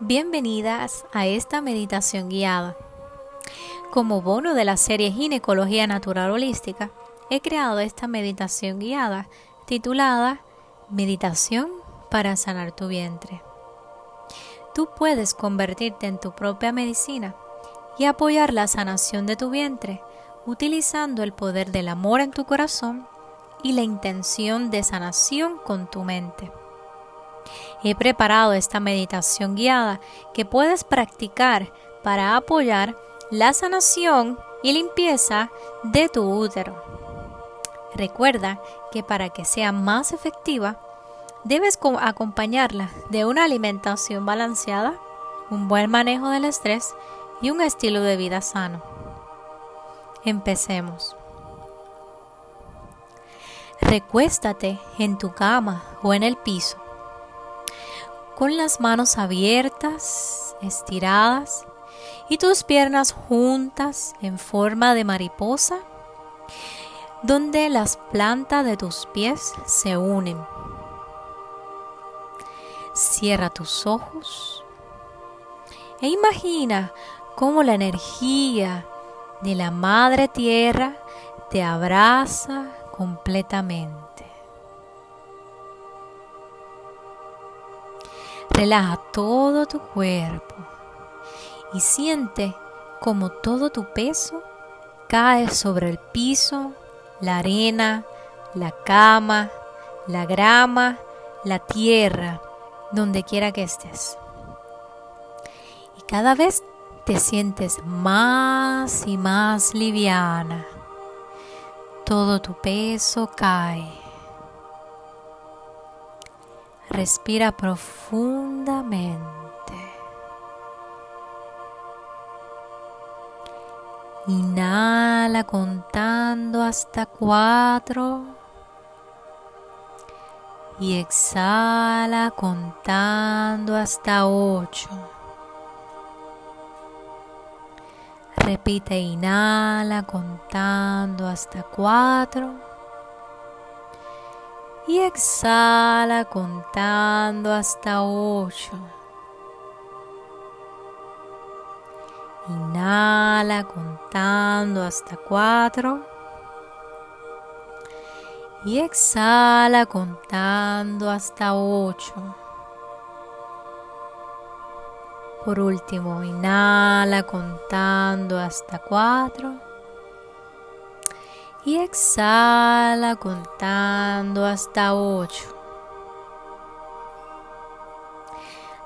Bienvenidas a esta meditación guiada. Como bono de la serie Ginecología Natural Holística, he creado esta meditación guiada titulada Meditación para sanar tu vientre. Tú puedes convertirte en tu propia medicina y apoyar la sanación de tu vientre utilizando el poder del amor en tu corazón y la intención de sanación con tu mente. He preparado esta meditación guiada que puedes practicar para apoyar la sanación y limpieza de tu útero. Recuerda que para que sea más efectiva, debes acompañarla de una alimentación balanceada, un buen manejo del estrés y un estilo de vida sano. Empecemos. Recuéstate en tu cama o en el piso con las manos abiertas, estiradas y tus piernas juntas en forma de mariposa, donde las plantas de tus pies se unen. Cierra tus ojos e imagina cómo la energía de la Madre Tierra te abraza completamente. Relaja todo tu cuerpo y siente como todo tu peso cae sobre el piso, la arena, la cama, la grama, la tierra, donde quiera que estés. Y cada vez te sientes más y más liviana. Todo tu peso cae. Respira profundamente. Inhala contando hasta cuatro. Y exhala contando hasta ocho. Repite, inhala contando hasta cuatro y exhala contando hasta 8. Inhala contando hasta 4. Y exhala contando hasta 8. Por último, inhala contando hasta 4 y exhala contando hasta 8.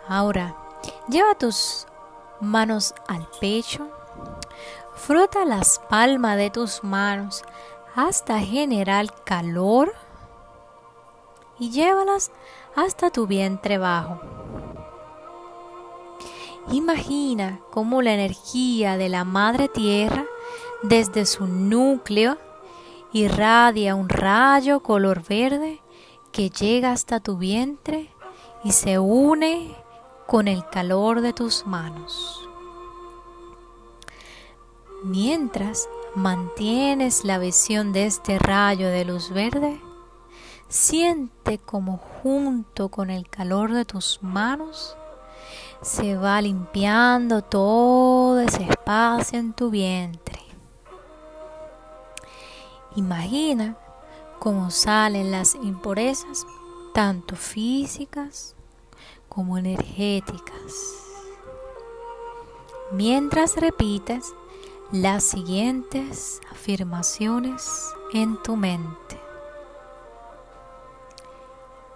Ahora, lleva tus manos al pecho, frota las palmas de tus manos hasta generar calor y llévalas hasta tu vientre bajo. Imagina cómo la energía de la Madre Tierra desde su núcleo irradia un rayo color verde que llega hasta tu vientre y se une con el calor de tus manos. Mientras mantienes la visión de este rayo de luz verde, siente como junto con el calor de tus manos se va limpiando todo ese espacio en tu vientre. Imagina cómo salen las impurezas, tanto físicas como energéticas. Mientras repites las siguientes afirmaciones en tu mente.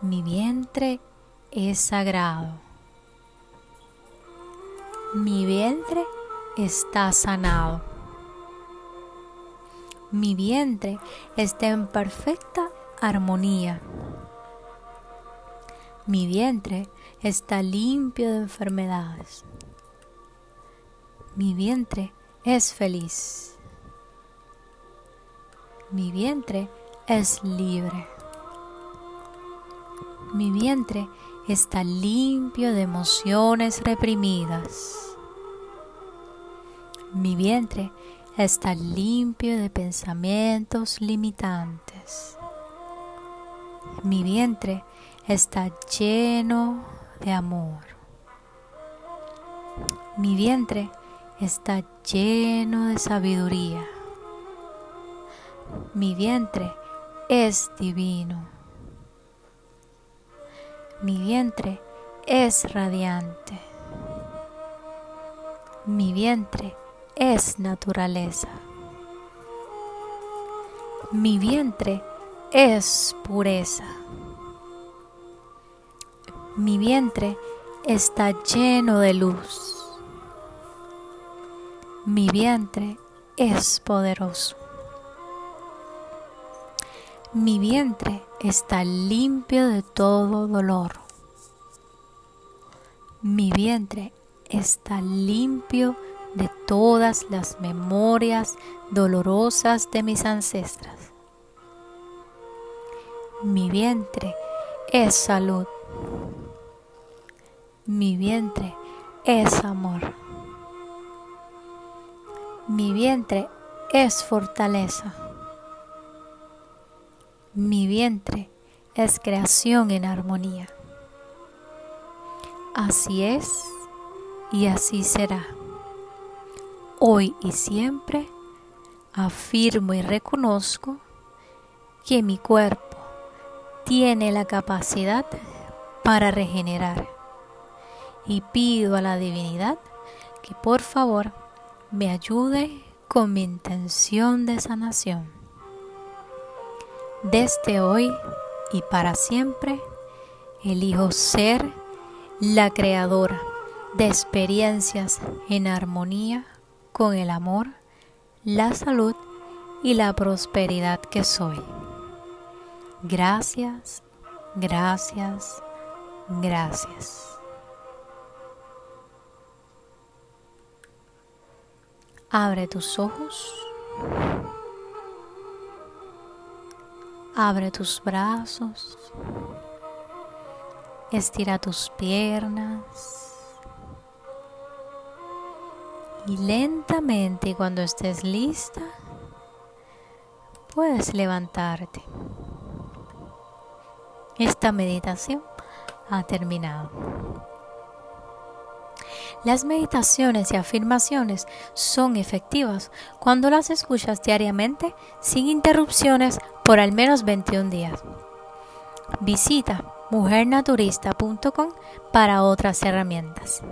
Mi vientre es sagrado. Mi vientre está sanado. Mi vientre está en perfecta armonía. Mi vientre está limpio de enfermedades. Mi vientre es feliz. Mi vientre es libre. Mi vientre está limpio de emociones reprimidas. Mi vientre está limpio de pensamientos limitantes. Mi vientre está lleno de amor. Mi vientre está lleno de sabiduría. Mi vientre es divino. Mi vientre es radiante. Mi vientre es naturaleza. Mi vientre es pureza. Mi vientre está lleno de luz. Mi vientre es poderoso. Mi vientre está limpio de todo dolor. Mi vientre está limpio de todas las memorias dolorosas de mis ancestras. Mi vientre es salud. Mi vientre es amor. Mi vientre es fortaleza. Mi vientre es creación en armonía. Así es y así será. Hoy y siempre afirmo y reconozco que mi cuerpo tiene la capacidad para regenerar y pido a la divinidad que por favor me ayude con mi intención de sanación. Desde hoy y para siempre, elijo ser la creadora de experiencias en armonía con el amor, la salud y la prosperidad que soy. Gracias, gracias, gracias. Abre tus ojos. Abre tus brazos. Estira tus piernas. Y lentamente cuando estés lista, puedes levantarte. Esta meditación ha terminado. Las meditaciones y afirmaciones son efectivas cuando las escuchas diariamente sin interrupciones por al menos 21 días. Visita mujernaturista.com para otras herramientas.